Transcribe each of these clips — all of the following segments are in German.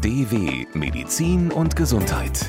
DW Medizin und Gesundheit.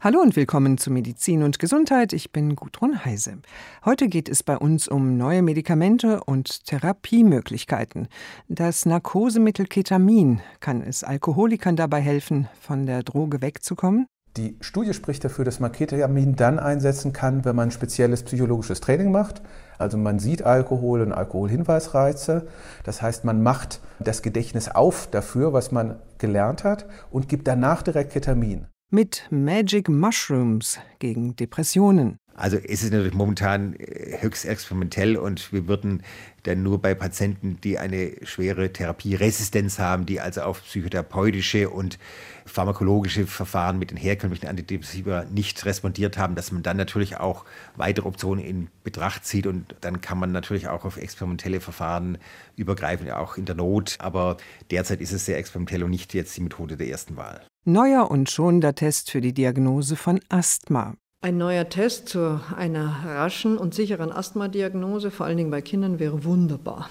Hallo und willkommen zu Medizin und Gesundheit. Ich bin Gudrun Heise. Heute geht es bei uns um neue Medikamente und Therapiemöglichkeiten. Das Narkosemittel Ketamin kann es Alkoholikern dabei helfen, von der Droge wegzukommen? Die Studie spricht dafür, dass man Ketamin dann einsetzen kann, wenn man ein spezielles psychologisches Training macht. Also man sieht Alkohol und Alkoholhinweisreize. Das heißt, man macht das Gedächtnis auf dafür, was man gelernt hat und gibt danach direkt Ketamin. Mit Magic Mushrooms gegen Depressionen. Also es ist natürlich momentan äh, höchst experimentell und wir würden dann nur bei Patienten, die eine schwere Therapieresistenz haben, die also auf psychotherapeutische und pharmakologische Verfahren mit den herkömmlichen Antidepressiva nicht respondiert haben, dass man dann natürlich auch weitere Optionen in Betracht zieht und dann kann man natürlich auch auf experimentelle Verfahren übergreifen, auch in der Not. Aber derzeit ist es sehr experimentell und nicht jetzt die Methode der ersten Wahl. Neuer und schonender Test für die Diagnose von Asthma. Ein neuer Test zu einer raschen und sicheren Asthmadiagnose, vor allen Dingen bei Kindern, wäre wunderbar.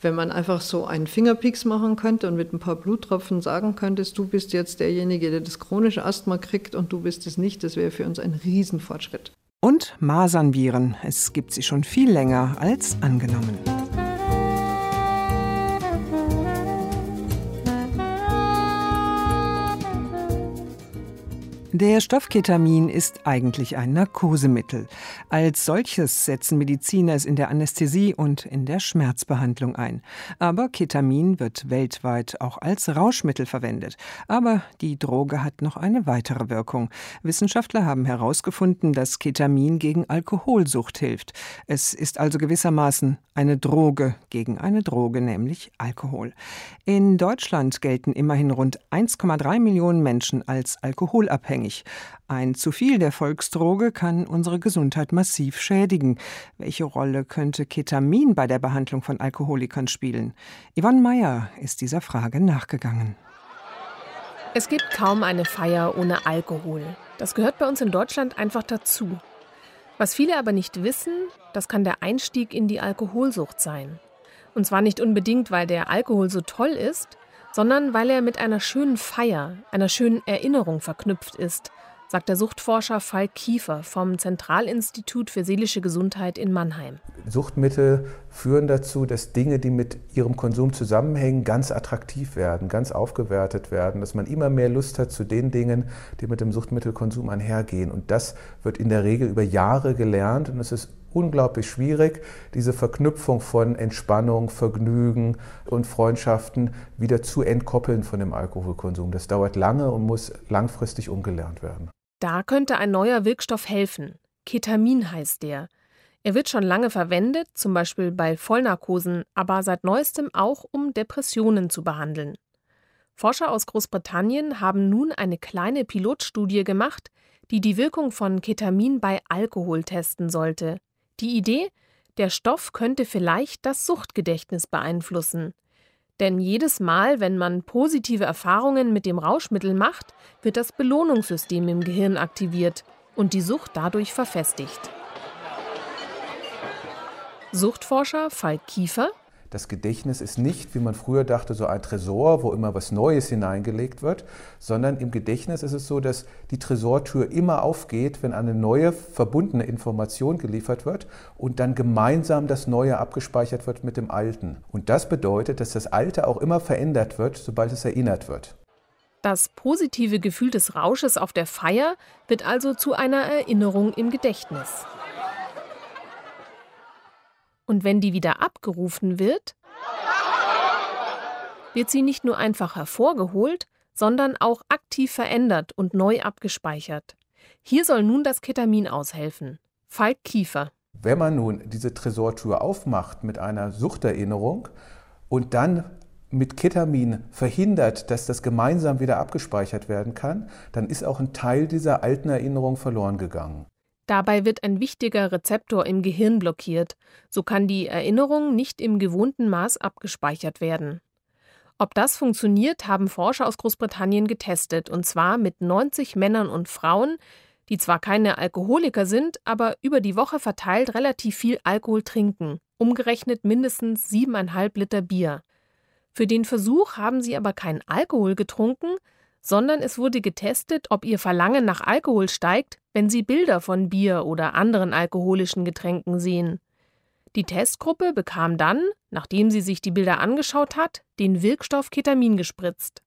Wenn man einfach so einen Fingerpicks machen könnte und mit ein paar Bluttropfen sagen könntest, du bist jetzt derjenige, der das chronische Asthma kriegt und du bist es nicht, das wäre für uns ein Riesenfortschritt. Und Masernviren. Es gibt sie schon viel länger als angenommen. Der Stoff Ketamin ist eigentlich ein Narkosemittel. Als solches setzen Mediziner es in der Anästhesie und in der Schmerzbehandlung ein. Aber Ketamin wird weltweit auch als Rauschmittel verwendet. Aber die Droge hat noch eine weitere Wirkung. Wissenschaftler haben herausgefunden, dass Ketamin gegen Alkoholsucht hilft. Es ist also gewissermaßen eine Droge gegen eine Droge, nämlich Alkohol. In Deutschland gelten immerhin rund 1,3 Millionen Menschen als alkoholabhängig abhängig. Ein zu viel der Volksdroge kann unsere Gesundheit massiv schädigen. Welche Rolle könnte Ketamin bei der Behandlung von Alkoholikern spielen? Yvonne Meyer ist dieser Frage nachgegangen. Es gibt kaum eine Feier ohne Alkohol. Das gehört bei uns in Deutschland einfach dazu. Was viele aber nicht wissen, das kann der Einstieg in die Alkoholsucht sein. Und zwar nicht unbedingt, weil der Alkohol so toll ist, sondern weil er mit einer schönen Feier, einer schönen Erinnerung verknüpft ist, sagt der Suchtforscher Falk Kiefer vom Zentralinstitut für seelische Gesundheit in Mannheim. Suchtmittel führen dazu, dass Dinge, die mit ihrem Konsum zusammenhängen, ganz attraktiv werden, ganz aufgewertet werden, dass man immer mehr Lust hat zu den Dingen, die mit dem Suchtmittelkonsum einhergehen. Und das wird in der Regel über Jahre gelernt und es ist unglaublich schwierig, diese Verknüpfung von Entspannung, Vergnügen und Freundschaften wieder zu entkoppeln von dem Alkoholkonsum. Das dauert lange und muss langfristig umgelernt werden. Da könnte ein neuer Wirkstoff helfen. Ketamin heißt der. Er wird schon lange verwendet, zum Beispiel bei Vollnarkosen, aber seit neuestem auch, um Depressionen zu behandeln. Forscher aus Großbritannien haben nun eine kleine Pilotstudie gemacht, die die Wirkung von Ketamin bei Alkohol testen sollte. Die Idee, der Stoff könnte vielleicht das Suchtgedächtnis beeinflussen. Denn jedes Mal, wenn man positive Erfahrungen mit dem Rauschmittel macht, wird das Belohnungssystem im Gehirn aktiviert und die Sucht dadurch verfestigt. Suchtforscher Falk Kiefer das Gedächtnis ist nicht, wie man früher dachte, so ein Tresor, wo immer was Neues hineingelegt wird, sondern im Gedächtnis ist es so, dass die Tresortür immer aufgeht, wenn eine neue verbundene Information geliefert wird und dann gemeinsam das Neue abgespeichert wird mit dem Alten. Und das bedeutet, dass das Alte auch immer verändert wird, sobald es erinnert wird. Das positive Gefühl des Rausches auf der Feier wird also zu einer Erinnerung im Gedächtnis. Und wenn die wieder abgerufen wird, wird sie nicht nur einfach hervorgeholt, sondern auch aktiv verändert und neu abgespeichert. Hier soll nun das Ketamin aushelfen. Falk Kiefer. Wenn man nun diese Tresortür aufmacht mit einer Suchterinnerung und dann mit Ketamin verhindert, dass das gemeinsam wieder abgespeichert werden kann, dann ist auch ein Teil dieser alten Erinnerung verloren gegangen. Dabei wird ein wichtiger Rezeptor im Gehirn blockiert, so kann die Erinnerung nicht im gewohnten Maß abgespeichert werden. Ob das funktioniert, haben Forscher aus Großbritannien getestet, und zwar mit 90 Männern und Frauen, die zwar keine Alkoholiker sind, aber über die Woche verteilt relativ viel Alkohol trinken umgerechnet mindestens siebeneinhalb Liter Bier. Für den Versuch haben sie aber keinen Alkohol getrunken, sondern es wurde getestet, ob ihr Verlangen nach Alkohol steigt, wenn sie Bilder von Bier oder anderen alkoholischen Getränken sehen. Die Testgruppe bekam dann, nachdem sie sich die Bilder angeschaut hat, den Wirkstoff Ketamin gespritzt.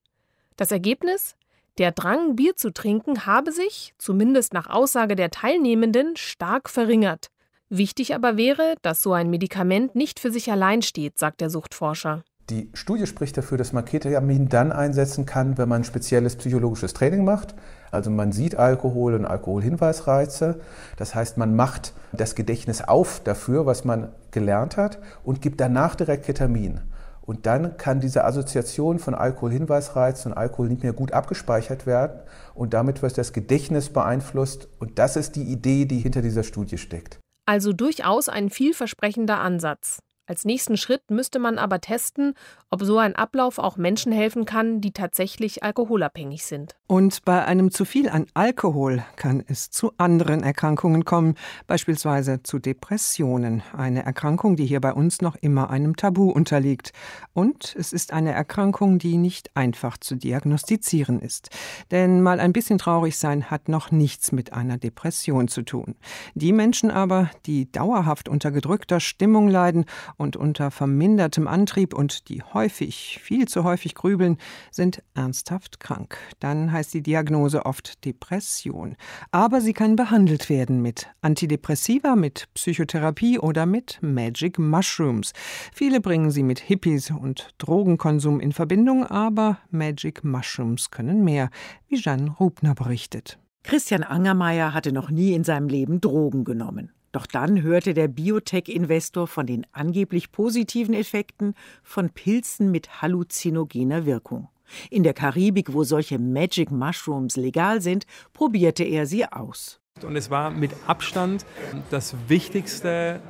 Das Ergebnis? Der Drang, Bier zu trinken, habe sich, zumindest nach Aussage der Teilnehmenden, stark verringert. Wichtig aber wäre, dass so ein Medikament nicht für sich allein steht, sagt der Suchtforscher. Die Studie spricht dafür, dass man Ketamin dann einsetzen kann, wenn man spezielles psychologisches Training macht. Also man sieht Alkohol und Alkoholhinweisreize. Das heißt, man macht das Gedächtnis auf dafür, was man gelernt hat und gibt danach direkt Ketamin. Und dann kann diese Assoziation von Alkoholhinweisreiz und Alkohol nicht mehr gut abgespeichert werden und damit wird das Gedächtnis beeinflusst. Und das ist die Idee, die hinter dieser Studie steckt. Also durchaus ein vielversprechender Ansatz. Als nächsten Schritt müsste man aber testen, ob so ein Ablauf auch Menschen helfen kann, die tatsächlich alkoholabhängig sind. Und bei einem zu viel an Alkohol kann es zu anderen Erkrankungen kommen, beispielsweise zu Depressionen, eine Erkrankung, die hier bei uns noch immer einem Tabu unterliegt. Und es ist eine Erkrankung, die nicht einfach zu diagnostizieren ist. Denn mal ein bisschen traurig sein hat noch nichts mit einer Depression zu tun. Die Menschen aber, die dauerhaft unter gedrückter Stimmung leiden und unter vermindertem Antrieb und die häufig, viel zu häufig grübeln, sind ernsthaft krank. Dann heißt die Diagnose oft Depression. Aber sie kann behandelt werden mit Antidepressiva, mit Psychotherapie oder mit Magic Mushrooms. Viele bringen sie mit Hippies und Drogenkonsum in Verbindung, aber Magic Mushrooms können mehr, wie Jeanne Rubner berichtet. Christian Angermeier hatte noch nie in seinem Leben Drogen genommen. Doch dann hörte der Biotech-Investor von den angeblich positiven Effekten von Pilzen mit halluzinogener Wirkung. In der Karibik, wo solche Magic Mushrooms legal sind, probierte er sie aus. Und es war mit Abstand das wichtigste,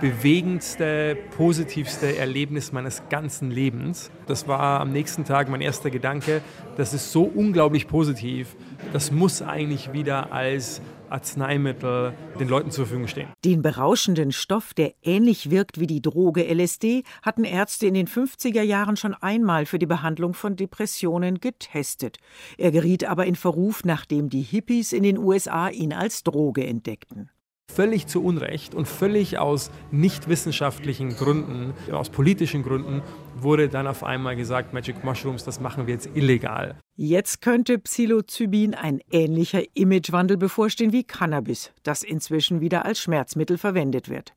bewegendste, positivste Erlebnis meines ganzen Lebens. Das war am nächsten Tag mein erster Gedanke. Das ist so unglaublich positiv. Das muss eigentlich wieder als Arzneimittel den Leuten zur Verfügung stehen. Den berauschenden Stoff, der ähnlich wirkt wie die Droge LSD, hatten Ärzte in den 50er Jahren schon einmal für die Behandlung von Depressionen getestet. Er geriet aber in Verruf, nachdem die Hippies in den USA ihn als Droge entdeckten völlig zu Unrecht und völlig aus nicht wissenschaftlichen Gründen, aus politischen Gründen, wurde dann auf einmal gesagt, Magic Mushrooms, das machen wir jetzt illegal. Jetzt könnte Psilocybin ein ähnlicher Imagewandel bevorstehen wie Cannabis, das inzwischen wieder als Schmerzmittel verwendet wird.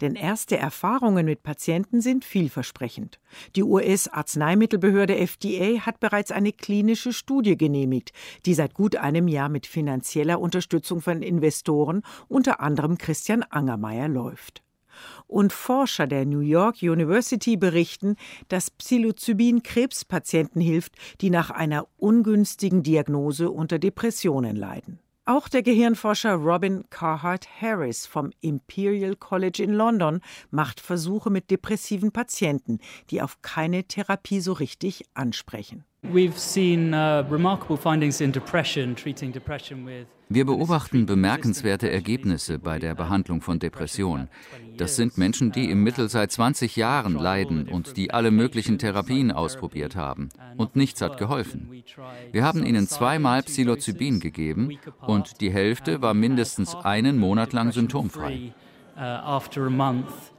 Denn erste Erfahrungen mit Patienten sind vielversprechend. Die US-Arzneimittelbehörde FDA hat bereits eine klinische Studie genehmigt, die seit gut einem Jahr mit finanzieller Unterstützung von Investoren, unter anderem Christian Angermeier, läuft. Und Forscher der New York University berichten, dass Psilocybin Krebspatienten hilft, die nach einer ungünstigen Diagnose unter Depressionen leiden. Auch der Gehirnforscher Robin Carhart Harris vom Imperial College in London macht Versuche mit depressiven Patienten, die auf keine Therapie so richtig ansprechen. We've seen uh, remarkable findings in depression, treating depression with wir beobachten bemerkenswerte Ergebnisse bei der Behandlung von Depressionen. Das sind Menschen, die im Mittel seit 20 Jahren leiden und die alle möglichen Therapien ausprobiert haben. Und nichts hat geholfen. Wir haben ihnen zweimal Psilocybin gegeben und die Hälfte war mindestens einen Monat lang symptomfrei. Uh,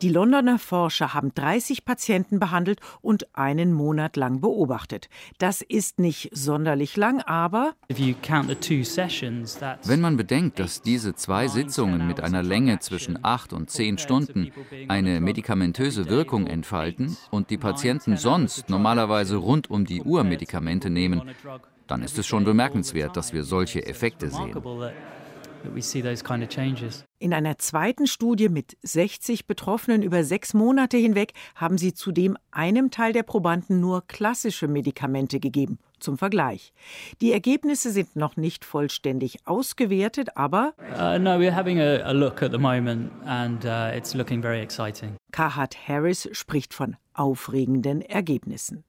Die Londoner Forscher haben 30 Patienten behandelt und einen Monat lang beobachtet. Das ist nicht sonderlich lang, aber wenn man bedenkt, dass diese zwei Sitzungen mit einer Länge zwischen acht und zehn Stunden eine medikamentöse Wirkung entfalten und die Patienten sonst normalerweise rund um die Uhr Medikamente nehmen, dann ist es schon bemerkenswert, dass wir solche Effekte sehen. In einer zweiten Studie mit 60 Betroffenen über sechs Monate hinweg haben sie zudem einem Teil der Probanden nur klassische Medikamente gegeben. Zum Vergleich. Die Ergebnisse sind noch nicht vollständig ausgewertet, aber uh, no, we're having a, a look at the moment and uh, it's looking very exciting. Kahat Harris spricht von aufregenden Ergebnissen.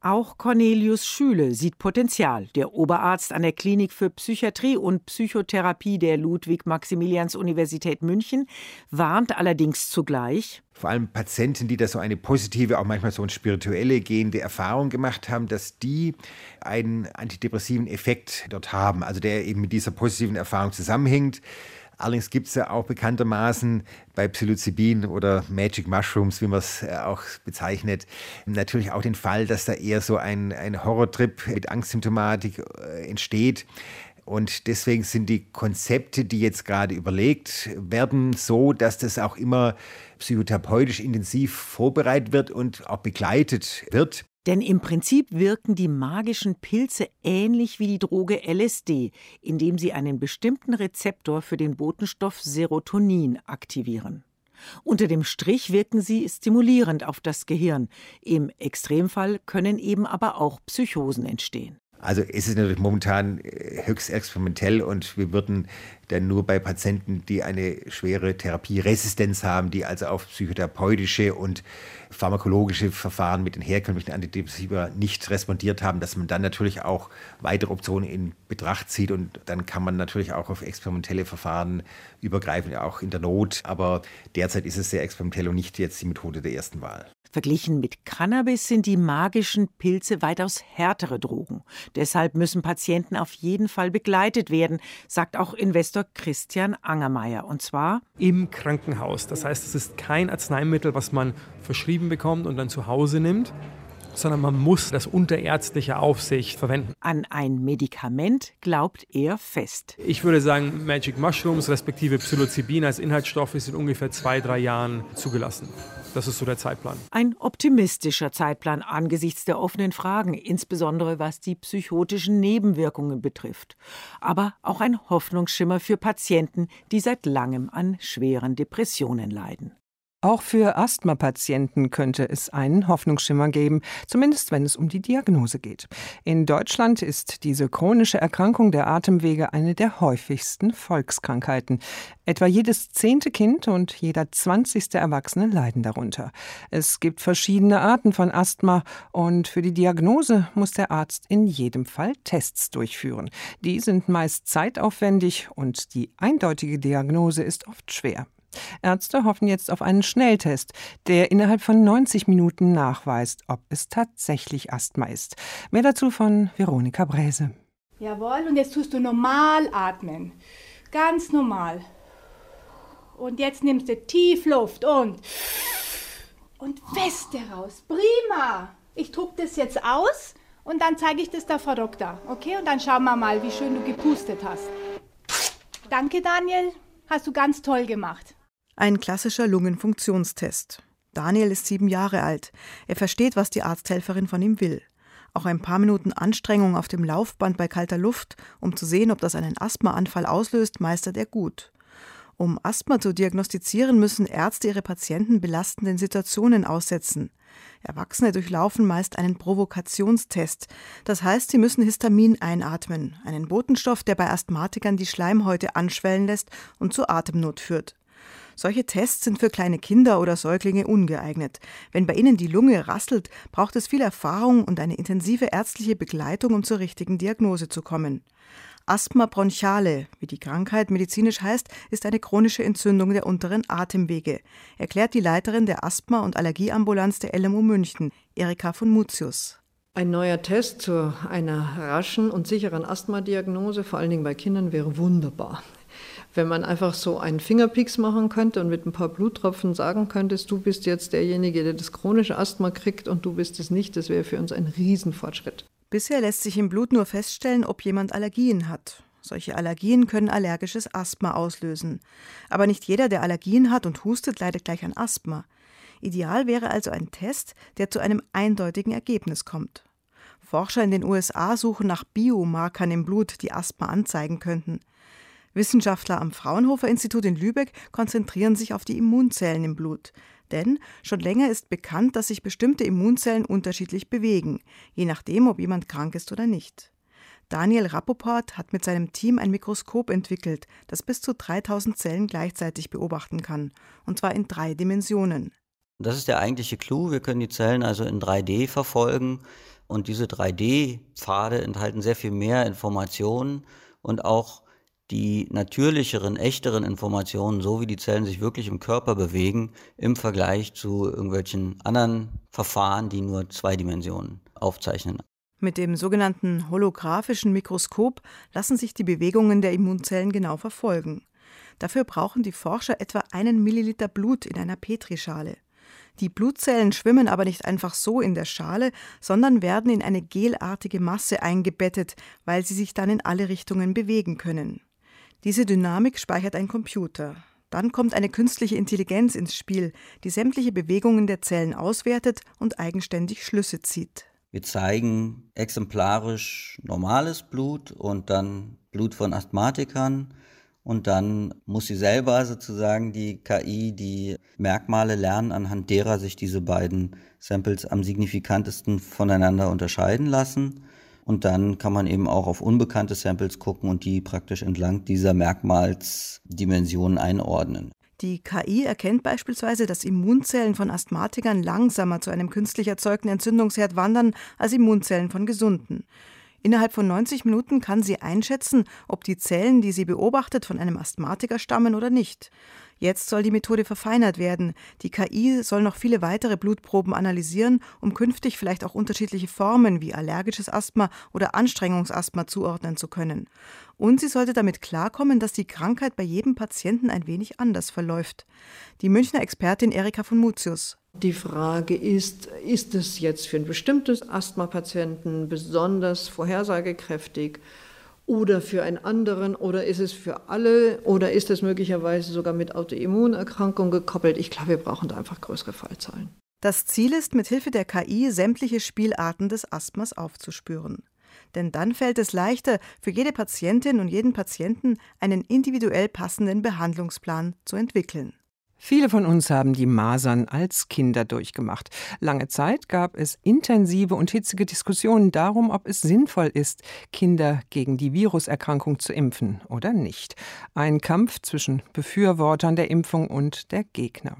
Auch Cornelius Schüle sieht Potenzial. Der Oberarzt an der Klinik für Psychiatrie und Psychotherapie der Ludwig-Maximilians-Universität München warnt allerdings zugleich. vor allem Patienten, die da so eine positive, auch manchmal so eine spirituelle gehende Erfahrung gemacht haben, dass die einen antidepressiven Effekt dort haben, also der eben mit dieser positiven Erfahrung zusammenhängt. Allerdings gibt es ja auch bekanntermaßen bei Psilocybin oder Magic Mushrooms, wie man es äh, auch bezeichnet, natürlich auch den Fall, dass da eher so ein, ein Horrortrip mit Angstsymptomatik äh, entsteht. Und deswegen sind die Konzepte, die jetzt gerade überlegt werden, so, dass das auch immer psychotherapeutisch intensiv vorbereitet wird und auch begleitet wird. Denn im Prinzip wirken die magischen Pilze ähnlich wie die Droge LSD, indem sie einen bestimmten Rezeptor für den Botenstoff Serotonin aktivieren. Unter dem Strich wirken sie stimulierend auf das Gehirn. Im Extremfall können eben aber auch Psychosen entstehen. Also es ist natürlich momentan äh, höchst experimentell und wir würden dann nur bei Patienten, die eine schwere Therapieresistenz haben, die also auf psychotherapeutische und pharmakologische Verfahren mit den herkömmlichen Antidepressiva nicht respondiert haben, dass man dann natürlich auch weitere Optionen in Betracht zieht und dann kann man natürlich auch auf experimentelle Verfahren übergreifen, auch in der Not. Aber derzeit ist es sehr experimentell und nicht jetzt die Methode der ersten Wahl. Verglichen mit Cannabis sind die magischen Pilze weitaus härtere Drogen. Deshalb müssen Patienten auf jeden Fall begleitet werden, sagt auch Investor Christian Angermeier. Und zwar im Krankenhaus. Das heißt, es ist kein Arzneimittel, was man verschrieben bekommt und dann zu Hause nimmt, sondern man muss das unter ärztlicher Aufsicht verwenden. An ein Medikament glaubt er fest. Ich würde sagen, Magic Mushrooms respektive Psilocybin als Inhaltsstoffe sind ungefähr zwei, drei Jahren zugelassen. Das ist so der Zeitplan. Ein optimistischer Zeitplan angesichts der offenen Fragen, insbesondere was die psychotischen Nebenwirkungen betrifft. Aber auch ein Hoffnungsschimmer für Patienten, die seit langem an schweren Depressionen leiden. Auch für Asthmapatienten könnte es einen Hoffnungsschimmer geben, zumindest wenn es um die Diagnose geht. In Deutschland ist diese chronische Erkrankung der Atemwege eine der häufigsten Volkskrankheiten. Etwa jedes zehnte Kind und jeder zwanzigste Erwachsene leiden darunter. Es gibt verschiedene Arten von Asthma und für die Diagnose muss der Arzt in jedem Fall Tests durchführen. Die sind meist zeitaufwendig und die eindeutige Diagnose ist oft schwer. Ärzte hoffen jetzt auf einen Schnelltest, der innerhalb von 90 Minuten nachweist, ob es tatsächlich Asthma ist. Mehr dazu von Veronika Bräse. Jawohl, und jetzt tust du normal atmen. Ganz normal. Und jetzt nimmst du tief Luft und und feste raus. Prima. Ich druck das jetzt aus und dann zeige ich das der Frau Doktor. Okay? Und dann schauen wir mal, wie schön du gepustet hast. Danke, Daniel. Hast du ganz toll gemacht. Ein klassischer Lungenfunktionstest. Daniel ist sieben Jahre alt. Er versteht, was die Arzthelferin von ihm will. Auch ein paar Minuten Anstrengung auf dem Laufband bei kalter Luft, um zu sehen, ob das einen Asthmaanfall auslöst, meistert er gut. Um Asthma zu diagnostizieren, müssen Ärzte ihre Patienten belastenden Situationen aussetzen. Erwachsene durchlaufen meist einen Provokationstest. Das heißt, sie müssen Histamin einatmen, einen Botenstoff, der bei Asthmatikern die Schleimhäute anschwellen lässt und zur Atemnot führt. Solche Tests sind für kleine Kinder oder Säuglinge ungeeignet. Wenn bei ihnen die Lunge rasselt, braucht es viel Erfahrung und eine intensive ärztliche Begleitung, um zur richtigen Diagnose zu kommen. Asthma bronchiale, wie die Krankheit medizinisch heißt, ist eine chronische Entzündung der unteren Atemwege, erklärt die Leiterin der Asthma- und Allergieambulanz der LMU München, Erika von Mutius. Ein neuer Test zu einer raschen und sicheren Asthma-Diagnose, vor allen Dingen bei Kindern, wäre wunderbar wenn man einfach so einen Fingerpieks machen könnte und mit ein paar Bluttropfen sagen könntest, du bist jetzt derjenige, der das chronische Asthma kriegt und du bist es nicht, das wäre für uns ein Riesenfortschritt. Bisher lässt sich im Blut nur feststellen, ob jemand Allergien hat. Solche Allergien können allergisches Asthma auslösen. Aber nicht jeder, der Allergien hat und hustet, leidet gleich an Asthma. Ideal wäre also ein Test, der zu einem eindeutigen Ergebnis kommt. Forscher in den USA suchen nach Biomarkern im Blut, die Asthma anzeigen könnten. Wissenschaftler am Fraunhofer Institut in Lübeck konzentrieren sich auf die Immunzellen im Blut. Denn schon länger ist bekannt, dass sich bestimmte Immunzellen unterschiedlich bewegen, je nachdem, ob jemand krank ist oder nicht. Daniel Rappoport hat mit seinem Team ein Mikroskop entwickelt, das bis zu 3000 Zellen gleichzeitig beobachten kann, und zwar in drei Dimensionen. Das ist der eigentliche Clou. Wir können die Zellen also in 3D verfolgen und diese 3D-Pfade enthalten sehr viel mehr Informationen und auch die natürlicheren, echteren Informationen, so wie die Zellen sich wirklich im Körper bewegen, im Vergleich zu irgendwelchen anderen Verfahren, die nur zwei Dimensionen aufzeichnen. Mit dem sogenannten holographischen Mikroskop lassen sich die Bewegungen der Immunzellen genau verfolgen. Dafür brauchen die Forscher etwa einen Milliliter Blut in einer Petrischale. Die Blutzellen schwimmen aber nicht einfach so in der Schale, sondern werden in eine gelartige Masse eingebettet, weil sie sich dann in alle Richtungen bewegen können. Diese Dynamik speichert ein Computer. Dann kommt eine künstliche Intelligenz ins Spiel, die sämtliche Bewegungen der Zellen auswertet und eigenständig Schlüsse zieht. Wir zeigen exemplarisch normales Blut und dann Blut von Asthmatikern und dann muss sie selber sozusagen die KI die Merkmale lernen, anhand derer sich diese beiden Samples am signifikantesten voneinander unterscheiden lassen. Und dann kann man eben auch auf unbekannte Samples gucken und die praktisch entlang dieser Merkmalsdimensionen einordnen. Die KI erkennt beispielsweise, dass Immunzellen von Asthmatikern langsamer zu einem künstlich erzeugten Entzündungsherd wandern als Immunzellen von Gesunden. Innerhalb von 90 Minuten kann sie einschätzen, ob die Zellen, die sie beobachtet, von einem Asthmatiker stammen oder nicht. Jetzt soll die Methode verfeinert werden. Die KI soll noch viele weitere Blutproben analysieren, um künftig vielleicht auch unterschiedliche Formen wie allergisches Asthma oder Anstrengungsasthma zuordnen zu können. Und sie sollte damit klarkommen, dass die Krankheit bei jedem Patienten ein wenig anders verläuft. Die Münchner Expertin Erika von Mutius. Die Frage ist, ist es jetzt für ein bestimmtes Asthmapatienten besonders vorhersagekräftig oder für einen anderen oder ist es für alle oder ist es möglicherweise sogar mit Autoimmunerkrankung gekoppelt? Ich glaube, wir brauchen da einfach größere Fallzahlen. Das Ziel ist, mit Hilfe der KI sämtliche Spielarten des Asthmas aufzuspüren. Denn dann fällt es leichter, für jede Patientin und jeden Patienten einen individuell passenden Behandlungsplan zu entwickeln. Viele von uns haben die Masern als Kinder durchgemacht. Lange Zeit gab es intensive und hitzige Diskussionen darum, ob es sinnvoll ist, Kinder gegen die Viruserkrankung zu impfen oder nicht. Ein Kampf zwischen Befürwortern der Impfung und der Gegner.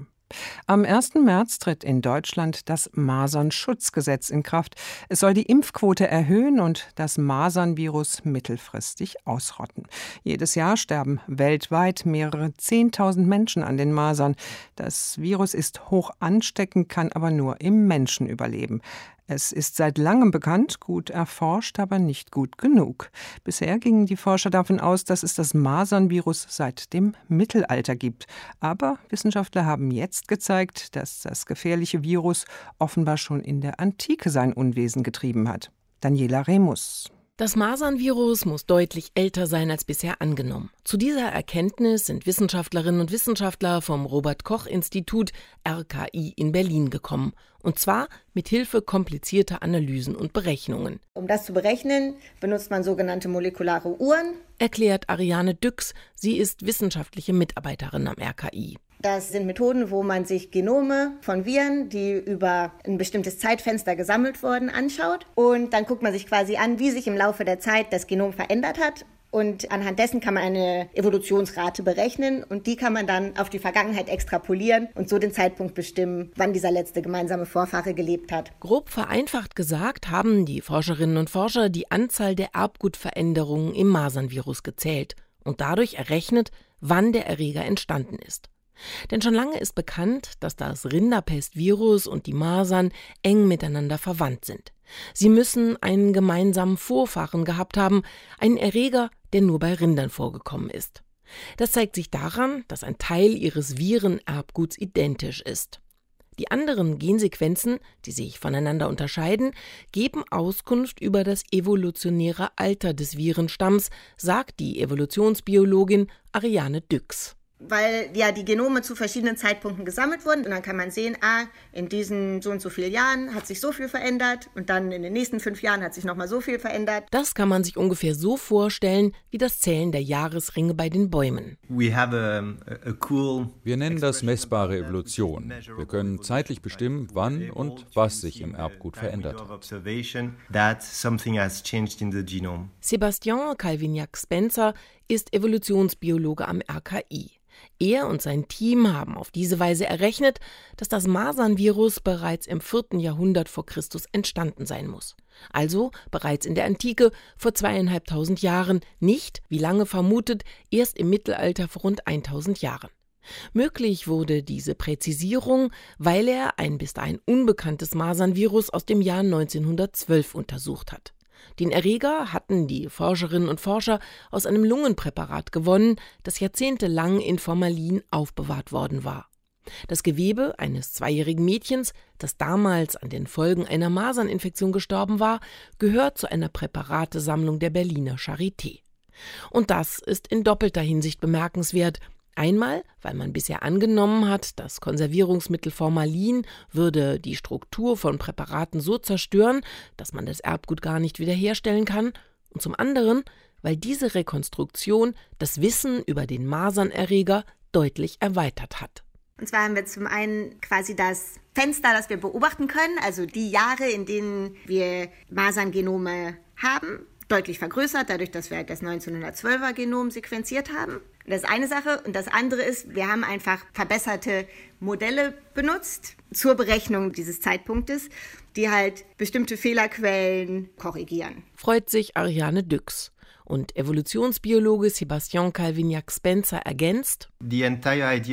Am 1. März tritt in Deutschland das Masernschutzgesetz in Kraft. Es soll die Impfquote erhöhen und das Masernvirus mittelfristig ausrotten. Jedes Jahr sterben weltweit mehrere Zehntausend Menschen an den Masern. Das Virus ist hoch ansteckend, kann aber nur im Menschen überleben. Es ist seit langem bekannt, gut erforscht, aber nicht gut genug. Bisher gingen die Forscher davon aus, dass es das Masernvirus seit dem Mittelalter gibt. Aber Wissenschaftler haben jetzt gezeigt, dass das gefährliche Virus offenbar schon in der Antike sein Unwesen getrieben hat. Daniela Remus. Das Masernvirus muss deutlich älter sein als bisher angenommen. Zu dieser Erkenntnis sind Wissenschaftlerinnen und Wissenschaftler vom Robert Koch Institut RKI in Berlin gekommen. Und zwar mit Hilfe komplizierter Analysen und Berechnungen. Um das zu berechnen, benutzt man sogenannte molekulare Uhren. Erklärt Ariane Düx. Sie ist wissenschaftliche Mitarbeiterin am RKI. Das sind Methoden, wo man sich Genome von Viren, die über ein bestimmtes Zeitfenster gesammelt wurden, anschaut. Und dann guckt man sich quasi an, wie sich im Laufe der Zeit das Genom verändert hat. Und anhand dessen kann man eine Evolutionsrate berechnen und die kann man dann auf die Vergangenheit extrapolieren und so den Zeitpunkt bestimmen, wann dieser letzte gemeinsame Vorfahre gelebt hat. Grob vereinfacht gesagt haben die Forscherinnen und Forscher die Anzahl der Erbgutveränderungen im Masernvirus gezählt und dadurch errechnet, wann der Erreger entstanden ist. Denn schon lange ist bekannt, dass das Rinderpestvirus und die Masern eng miteinander verwandt sind. Sie müssen einen gemeinsamen Vorfahren gehabt haben, einen Erreger, der nur bei Rindern vorgekommen ist. Das zeigt sich daran, dass ein Teil ihres Virenerbguts identisch ist. Die anderen Gensequenzen, die sich voneinander unterscheiden, geben Auskunft über das evolutionäre Alter des Virenstamms, sagt die Evolutionsbiologin Ariane Düx weil ja die Genome zu verschiedenen Zeitpunkten gesammelt wurden und dann kann man sehen, ah, in diesen so und so vielen Jahren hat sich so viel verändert und dann in den nächsten fünf Jahren hat sich nochmal so viel verändert. Das kann man sich ungefähr so vorstellen wie das Zählen der Jahresringe bei den Bäumen. Wir nennen das messbare Evolution. Wir können zeitlich bestimmen, wann und was sich im Erbgut verändert hat. Sebastian Calvignac Spencer ist Evolutionsbiologe am RKI. Er und sein Team haben auf diese Weise errechnet, dass das Masernvirus bereits im 4. Jahrhundert vor Christus entstanden sein muss. Also bereits in der Antike vor zweieinhalbtausend Jahren, nicht, wie lange vermutet, erst im Mittelalter vor rund 1000 Jahren. Möglich wurde diese Präzisierung, weil er ein bis dahin unbekanntes Masernvirus aus dem Jahr 1912 untersucht hat. Den Erreger hatten die Forscherinnen und Forscher aus einem Lungenpräparat gewonnen, das jahrzehntelang in Formalin aufbewahrt worden war. Das Gewebe eines zweijährigen Mädchens, das damals an den Folgen einer Maserninfektion gestorben war, gehört zu einer Präparatesammlung der Berliner Charité. Und das ist in doppelter Hinsicht bemerkenswert, Einmal, weil man bisher angenommen hat, das Konservierungsmittel Formalin würde die Struktur von Präparaten so zerstören, dass man das Erbgut gar nicht wiederherstellen kann, und zum anderen, weil diese Rekonstruktion das Wissen über den Masernerreger deutlich erweitert hat. Und zwar haben wir zum einen quasi das Fenster, das wir beobachten können, also die Jahre, in denen wir Maserngenome haben, deutlich vergrößert, dadurch, dass wir das 1912er Genom sequenziert haben. Das ist eine Sache. Und das andere ist, wir haben einfach verbesserte Modelle benutzt zur Berechnung dieses Zeitpunktes, die halt bestimmte Fehlerquellen korrigieren. Freut sich Ariane Düx. Und Evolutionsbiologe Sebastian Calvignac-Spencer ergänzt: Die entscheidende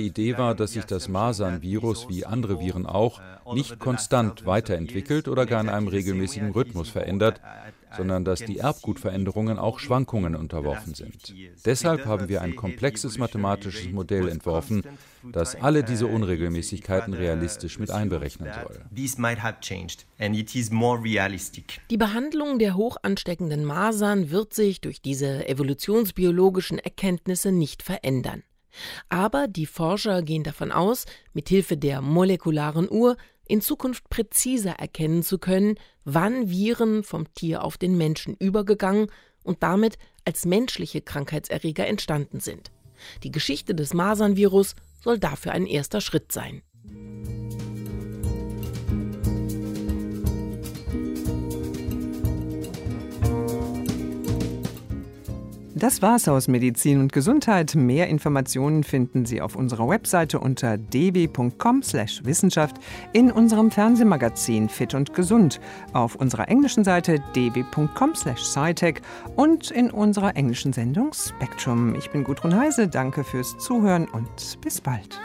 Idee war, dass sich das Masern-Virus wie andere Viren auch nicht konstant weiterentwickelt oder gar in einem regelmäßigen Rhythmus verändert, sondern dass die Erbgutveränderungen auch Schwankungen unterworfen sind. Deshalb haben wir ein komplexes mathematisches Modell entworfen, das alle diese Unregelmäßigkeiten realistisch mit einberechnen soll. Die Behandlung der hochansteckenden Masern wird sich durch diese evolutionsbiologischen Erkenntnisse nicht verändern. Aber die Forscher gehen davon aus, mit Hilfe der molekularen Uhr in Zukunft präziser erkennen zu können, wann Viren vom Tier auf den Menschen übergegangen und damit als menschliche Krankheitserreger entstanden sind. Die Geschichte des Masernvirus soll dafür ein erster Schritt sein. Das war's aus Medizin und Gesundheit. Mehr Informationen finden Sie auf unserer Webseite unter dw.com/wissenschaft, in unserem Fernsehmagazin Fit und Gesund, auf unserer englischen Seite dw.com/scitech und in unserer englischen Sendung Spectrum. Ich bin Gudrun Heise, danke fürs Zuhören und bis bald.